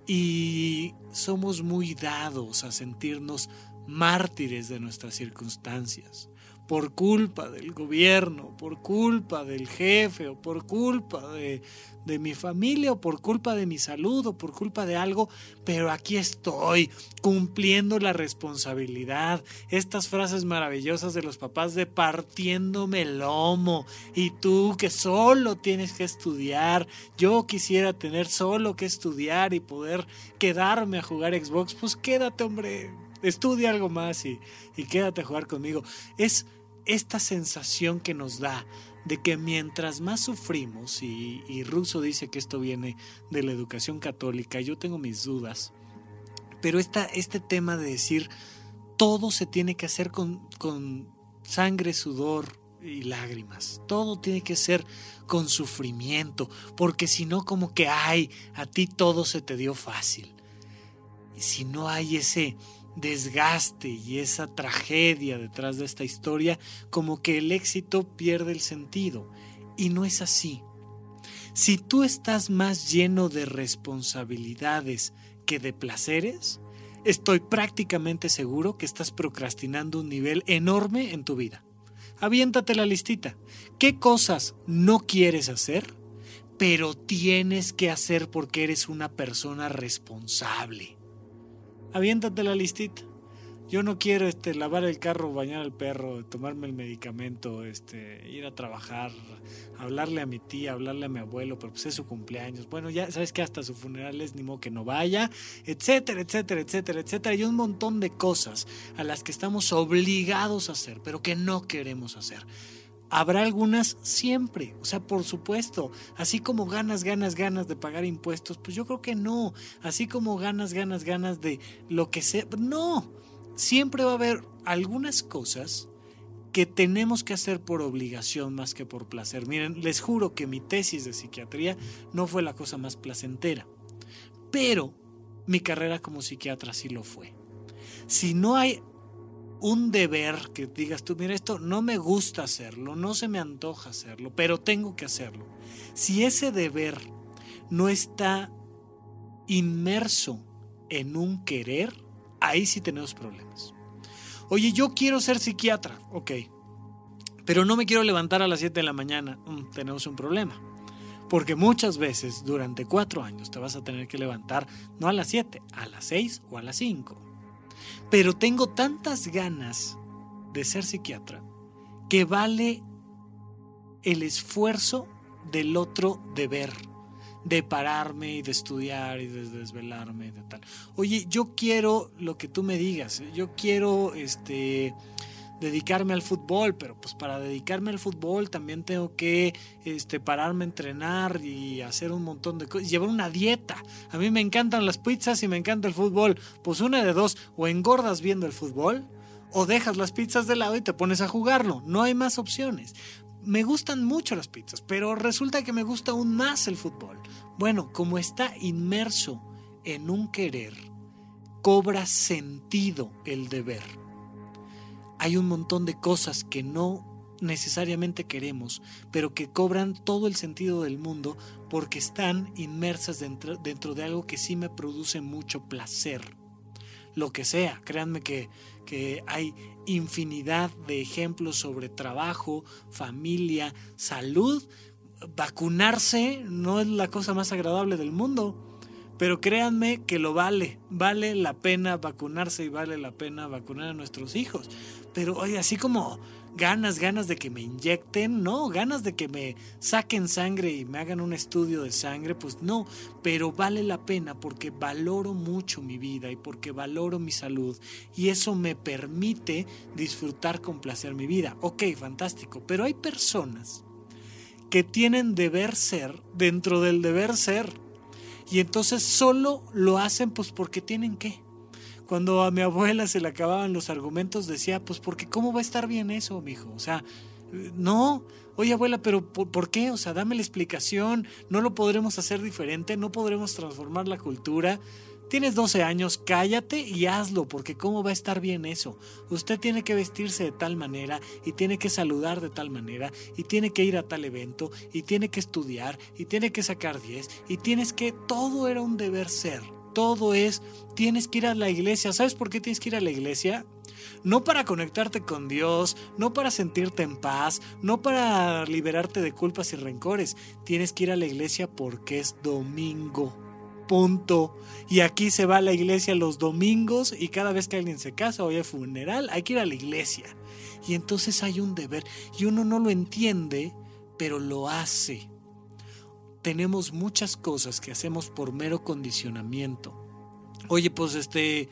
Y somos muy dados a sentirnos mártires de nuestras circunstancias, por culpa del gobierno, por culpa del jefe o por culpa de, de mi familia o por culpa de mi salud o por culpa de algo, pero aquí estoy cumpliendo la responsabilidad. Estas frases maravillosas de los papás de partiéndome el lomo y tú que solo tienes que estudiar, yo quisiera tener solo que estudiar y poder quedarme a jugar Xbox, pues quédate hombre, estudia algo más y, y quédate a jugar conmigo. Es esta sensación que nos da de que mientras más sufrimos, y, Russo dice que esto viene de la educación católica, yo tengo mis dudas, pero esta, este tema de decir todo se tiene que hacer con, con sangre, sudor y lágrimas, todo tiene que ser con sufrimiento, porque si no como que, ay, a ti todo se te dio fácil. Y si no hay ese, desgaste y esa tragedia detrás de esta historia, como que el éxito pierde el sentido. Y no es así. Si tú estás más lleno de responsabilidades que de placeres, estoy prácticamente seguro que estás procrastinando un nivel enorme en tu vida. Aviéntate la listita. ¿Qué cosas no quieres hacer, pero tienes que hacer porque eres una persona responsable? Aviéntate la listita. Yo no quiero este, lavar el carro, bañar al perro, tomarme el medicamento, este, ir a trabajar, hablarle a mi tía, hablarle a mi abuelo, pero pues es su cumpleaños. Bueno, ya sabes que hasta su funeral es ni modo que no vaya, etcétera, etcétera, etcétera, etcétera. Y un montón de cosas a las que estamos obligados a hacer, pero que no queremos hacer. Habrá algunas siempre, o sea, por supuesto, así como ganas, ganas, ganas de pagar impuestos, pues yo creo que no, así como ganas, ganas, ganas de lo que sea, no, siempre va a haber algunas cosas que tenemos que hacer por obligación más que por placer. Miren, les juro que mi tesis de psiquiatría no fue la cosa más placentera, pero mi carrera como psiquiatra sí lo fue. Si no hay un deber que digas tú, mira, esto no me gusta hacerlo, no se me antoja hacerlo, pero tengo que hacerlo. Si ese deber no está inmerso en un querer, ahí sí tenemos problemas. Oye, yo quiero ser psiquiatra, ok, pero no me quiero levantar a las 7 de la mañana, mm, tenemos un problema. Porque muchas veces durante cuatro años te vas a tener que levantar no a las 7, a las 6 o a las 5 pero tengo tantas ganas de ser psiquiatra que vale el esfuerzo del otro deber, de pararme y de estudiar y de desvelarme y de tal. Oye, yo quiero lo que tú me digas, yo quiero este dedicarme al fútbol, pero pues para dedicarme al fútbol también tengo que este, pararme a entrenar y hacer un montón de cosas, llevar una dieta. A mí me encantan las pizzas y me encanta el fútbol. Pues una de dos, o engordas viendo el fútbol o dejas las pizzas de lado y te pones a jugarlo. No hay más opciones. Me gustan mucho las pizzas, pero resulta que me gusta aún más el fútbol. Bueno, como está inmerso en un querer, cobra sentido el deber. Hay un montón de cosas que no necesariamente queremos, pero que cobran todo el sentido del mundo porque están inmersas dentro, dentro de algo que sí me produce mucho placer. Lo que sea, créanme que, que hay infinidad de ejemplos sobre trabajo, familia, salud. Vacunarse no es la cosa más agradable del mundo pero créanme que lo vale, vale la pena vacunarse y vale la pena vacunar a nuestros hijos. Pero oye, así como ganas, ganas de que me inyecten, no, ganas de que me saquen sangre y me hagan un estudio de sangre, pues no, pero vale la pena porque valoro mucho mi vida y porque valoro mi salud y eso me permite disfrutar con placer mi vida. Ok, fantástico, pero hay personas que tienen deber ser dentro del deber ser y entonces solo lo hacen pues porque tienen que. Cuando a mi abuela se le acababan los argumentos decía, pues porque cómo va a estar bien eso, mijo. O sea, no, oye abuela, pero ¿por, qué? O sea, dame la explicación, no lo podremos hacer diferente, no podremos transformar la cultura. Tienes 12 años, cállate y hazlo, porque ¿cómo va a estar bien eso? Usted tiene que vestirse de tal manera y tiene que saludar de tal manera y tiene que ir a tal evento y tiene que estudiar y tiene que sacar 10 y tienes que, todo era un deber ser, todo es, tienes que ir a la iglesia. ¿Sabes por qué tienes que ir a la iglesia? no para conectarte con Dios, no para sentirte en paz, no para liberarte de culpas y rencores. Tienes que ir a la iglesia porque es domingo punto. Y aquí se va a la iglesia los domingos y cada vez que alguien se casa o hay funeral, hay que ir a la iglesia. Y entonces hay un deber y uno no lo entiende, pero lo hace. Tenemos muchas cosas que hacemos por mero condicionamiento. Oye, pues este,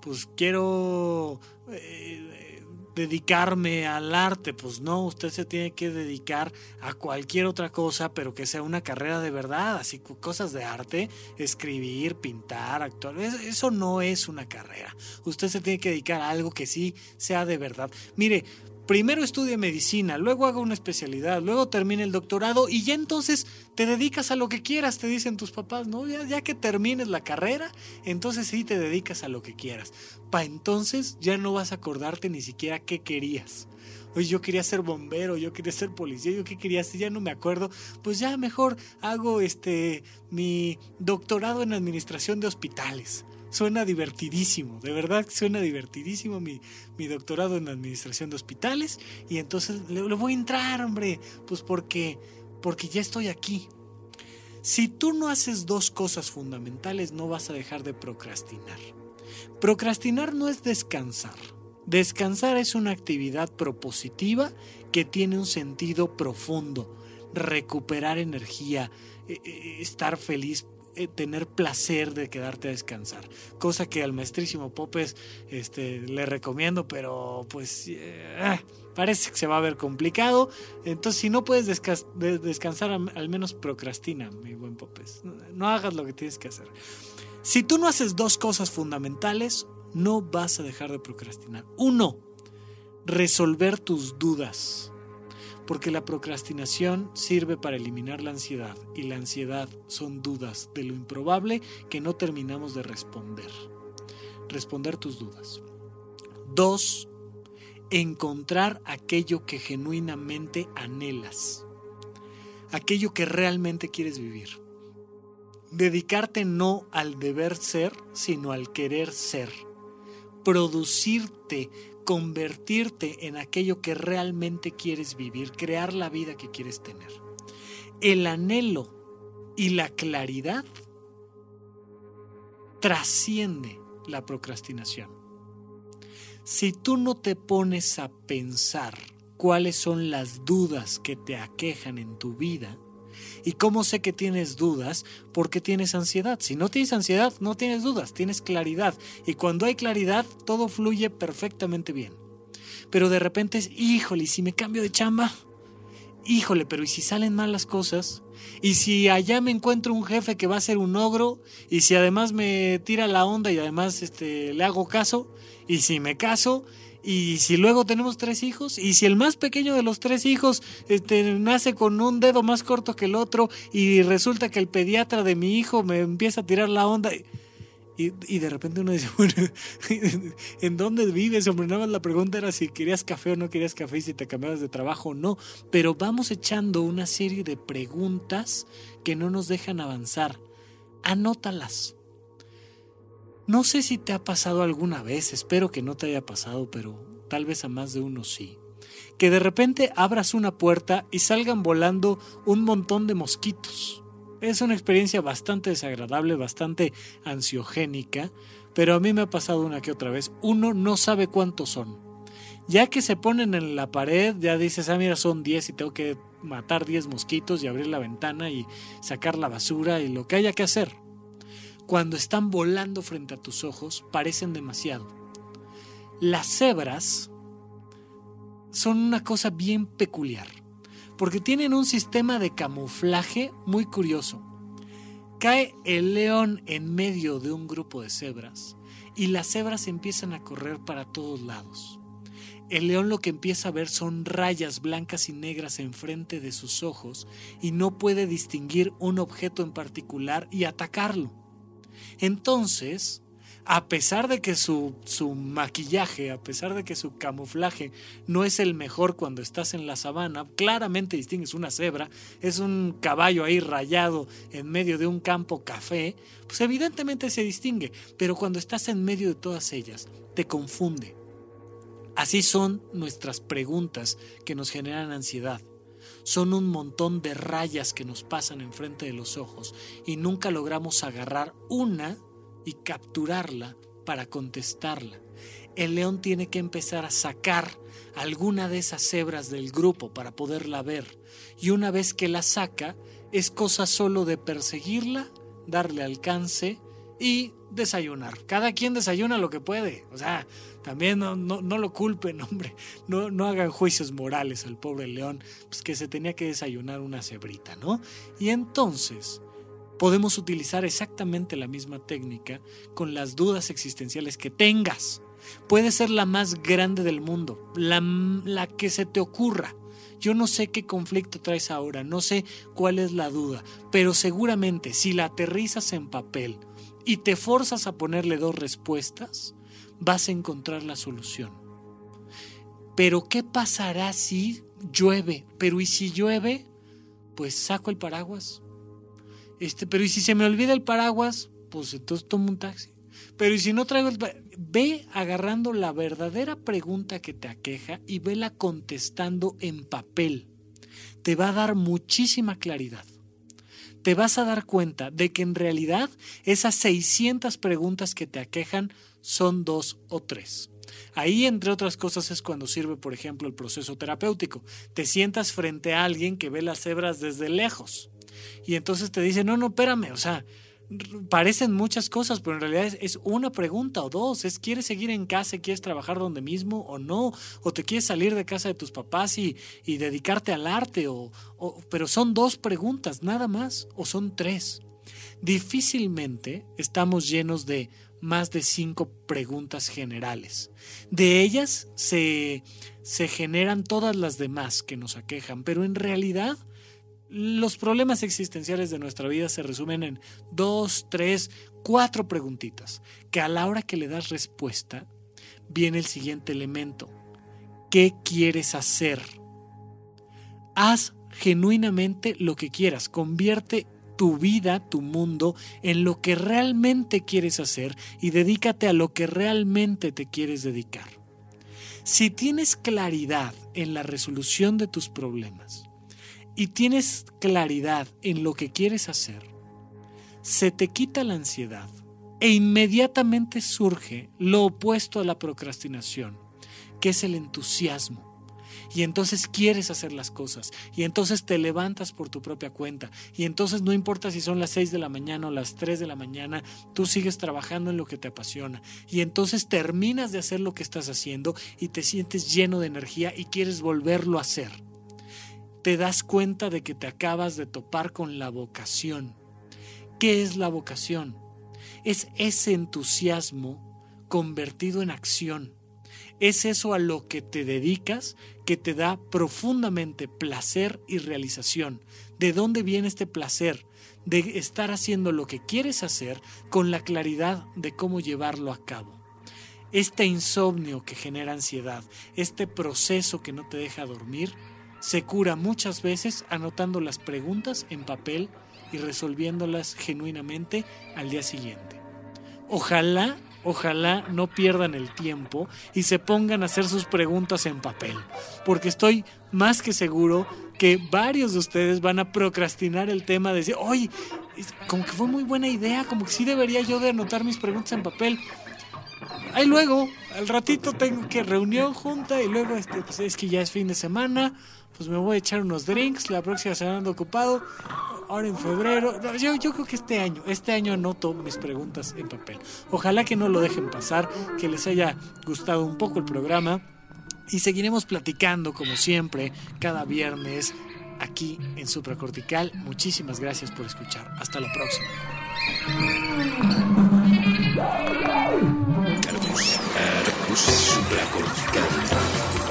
pues quiero eh, dedicarme al arte, pues no, usted se tiene que dedicar a cualquier otra cosa, pero que sea una carrera de verdad, así cosas de arte, escribir, pintar, actuar, eso no es una carrera. Usted se tiene que dedicar a algo que sí sea de verdad. Mire, primero estudie medicina, luego haga una especialidad, luego termine el doctorado y ya entonces te dedicas a lo que quieras, te dicen tus papás, ¿no? Ya, ya que termines la carrera, entonces sí te dedicas a lo que quieras. Pa' entonces ya no vas a acordarte ni siquiera qué querías. Oye, yo quería ser bombero, yo quería ser policía, yo qué quería ser, ya no me acuerdo. Pues ya mejor hago este mi doctorado en administración de hospitales suena divertidísimo, de verdad suena divertidísimo mi, doctorado en administración de hospitales y entonces le, voy a entrar, hombre, pues porque, porque ya estoy aquí. Si tú no haces dos cosas fundamentales, no vas a dejar de procrastinar. Procrastinar no es descansar. Descansar es una actividad propositiva que tiene un sentido profundo. Recuperar energía, eh, eh, estar feliz eh, tener placer de quedarte a descansar. Cosa que al maestrísimo Popes este, le recomiendo, pero pues eh, parece que se va a ver complicado. Entonces, si no puedes descansar, al menos procrastina, mi buen Popes. No hagas lo que tienes que hacer. Si tú no haces dos cosas fundamentales, no vas a dejar de procrastinar. Uno, resolver tus dudas porque la procrastinación sirve para eliminar la ansiedad y la ansiedad son dudas de lo improbable que no terminamos de responder. Responder tus dudas. Dos, encontrar aquello que genuinamente anhelas, aquello que realmente quieres vivir. Dedicarte no al deber ser, sino al querer ser. Producirte convertirte en aquello que realmente quieres vivir, crear la vida que quieres tener. El anhelo y la claridad trasciende la procrastinación. Si tú no te pones a pensar cuáles son las dudas que te aquejan en tu vida, ¿Y cómo sé que tienes dudas? Porque tienes ansiedad. Si no tienes ansiedad, no tienes dudas, tienes claridad. Y cuando hay claridad, todo fluye perfectamente bien. Pero de repente es, híjole, ¿y si me cambio de chamba? Híjole, pero ¿y si salen mal las cosas? ¿Y si allá me encuentro un jefe que va a ser un ogro? ¿Y si además me tira la onda y además este, le hago caso? ¿Y si me caso? Y si luego tenemos tres hijos, y si el más pequeño de los tres hijos este, nace con un dedo más corto que el otro, y resulta que el pediatra de mi hijo me empieza a tirar la onda. Y, y, de repente uno dice, bueno, ¿en dónde vives? Hombre, nada más la pregunta era si querías café o no querías café y si te cambiabas de trabajo o no. Pero vamos echando una serie de preguntas que no nos dejan avanzar. Anótalas. No sé si te ha pasado alguna vez, espero que no te haya pasado, pero tal vez a más de uno sí. Que de repente abras una puerta y salgan volando un montón de mosquitos es una experiencia bastante desagradable, bastante ansiogénica, pero a mí me ha pasado una que otra vez. Uno no sabe cuántos son. Ya que se ponen en la pared, ya dices, ah, mira, son 10 y tengo que matar 10 mosquitos y abrir la ventana y sacar la basura y lo que haya que hacer. Cuando están volando frente a tus ojos, parecen demasiado. Las cebras son una cosa bien peculiar porque tienen un sistema de camuflaje muy curioso. Cae el león en medio de un grupo de cebras y las cebras empiezan a correr para todos lados. El león lo que empieza a ver son rayas blancas y negras enfrente de sus ojos y no puede distinguir un objeto en particular y atacarlo. Entonces, a pesar de que su, su, maquillaje, a pesar de que su camuflaje no es el mejor cuando estás en la sabana, claramente distingues una cebra, es un caballo ahí rayado en medio de un campo café, pues evidentemente se distingue, pero cuando estás en medio de todas ellas, te confunde. Así son nuestras preguntas que nos generan ansiedad. Son un montón de rayas que nos pasan enfrente de los ojos y nunca logramos agarrar una y capturarla para contestarla. El león tiene que empezar a sacar alguna de esas cebras del grupo para poderla ver. Y una vez que la saca, es cosa solo de perseguirla, darle alcance y desayunar. Cada quien desayuna lo que puede. O sea, también no, no, lo culpen, hombre. No, no hagan juicios morales al pobre león, pues que se tenía que desayunar una cebrita, ¿no? Y entonces, podemos utilizar exactamente la misma técnica con las dudas existenciales que tengas. Puede ser la más grande del mundo, la, la, que se te ocurra. Yo no sé qué conflicto traes ahora, no sé cuál es la duda, pero seguramente si la aterrizas en papel y te forzas a ponerle dos respuestas, vas a encontrar la solución. Pero ¿qué pasará si llueve? Pero ¿y si llueve? Pues saco el paraguas, este, pero y si se me olvida el paraguas, pues entonces tomo un taxi. Pero y si no traigo el ve agarrando la verdadera pregunta que te aqueja y vela contestando en papel. Te va a dar muchísima claridad. Te vas a dar cuenta de que en realidad esas 600 preguntas que te aquejan son dos o tres. Ahí, entre otras cosas, es cuando sirve, por ejemplo, el proceso terapéutico. Te sientas frente a alguien que ve las cebras desde lejos y entonces te dice, no, no, espérame, o sea, parecen muchas cosas, pero en realidad es, una pregunta o dos, es ¿quieres seguir en casa, quieres trabajar donde mismo o no? ¿O te quieres salir de casa de tus papás y, y dedicarte al arte? O, pero son dos preguntas, nada más, o son tres. Difícilmente estamos llenos de más de cinco preguntas generales. De ellas se, se generan todas las demás que nos aquejan, pero en realidad los problemas existenciales de nuestra vida se resumen en dos, tres, cuatro preguntitas, que a la hora que le das respuesta, viene el siguiente elemento. ¿Qué quieres hacer? Haz genuinamente lo que quieras, convierte tu vida, tu mundo, en lo que realmente quieres hacer y dedícate a lo que realmente te quieres dedicar. Si tienes claridad en la resolución de tus problemas, y tienes claridad en lo que quieres hacer, se te quita la ansiedad e inmediatamente surge lo opuesto a la procrastinación, que es el entusiasmo. Y entonces quieres hacer las cosas. Y entonces te levantas por tu propia cuenta. Y entonces no importa si son las 6 de la mañana o las 3 de la mañana, tú sigues trabajando en lo que te apasiona. Y entonces terminas de hacer lo que estás haciendo y te sientes lleno de energía y quieres volverlo a hacer te das cuenta de que te acabas de topar con la vocación. ¿Qué es la vocación? Es ese entusiasmo convertido en acción. Es eso a lo que te dedicas que te da profundamente placer y realización. ¿De dónde viene este placer? De estar haciendo lo que quieres hacer con la claridad de cómo llevarlo a cabo. Este insomnio que genera ansiedad, este proceso que no te deja dormir, se cura muchas veces anotando las preguntas en papel y resolviéndolas genuinamente al día siguiente. Ojalá, ojalá no pierdan el tiempo y se pongan a hacer sus preguntas en papel, porque estoy más que seguro que varios de ustedes van a procrastinar el tema de decir, oye, como que fue muy buena idea, como que sí debería yo de anotar mis preguntas en papel. Ahí luego, al ratito tengo que reunión junta y luego este, pues es que ya es fin de semana, pues me voy a echar unos drinks, la próxima semana ando ocupado, ahora en febrero, yo, yo creo que este año, este año anoto mis preguntas en papel. Ojalá que no lo dejen pasar, que les haya gustado un poco el programa y seguiremos platicando como siempre cada viernes aquí en Supracortical. Muchísimas gracias por escuchar. Hasta la próxima.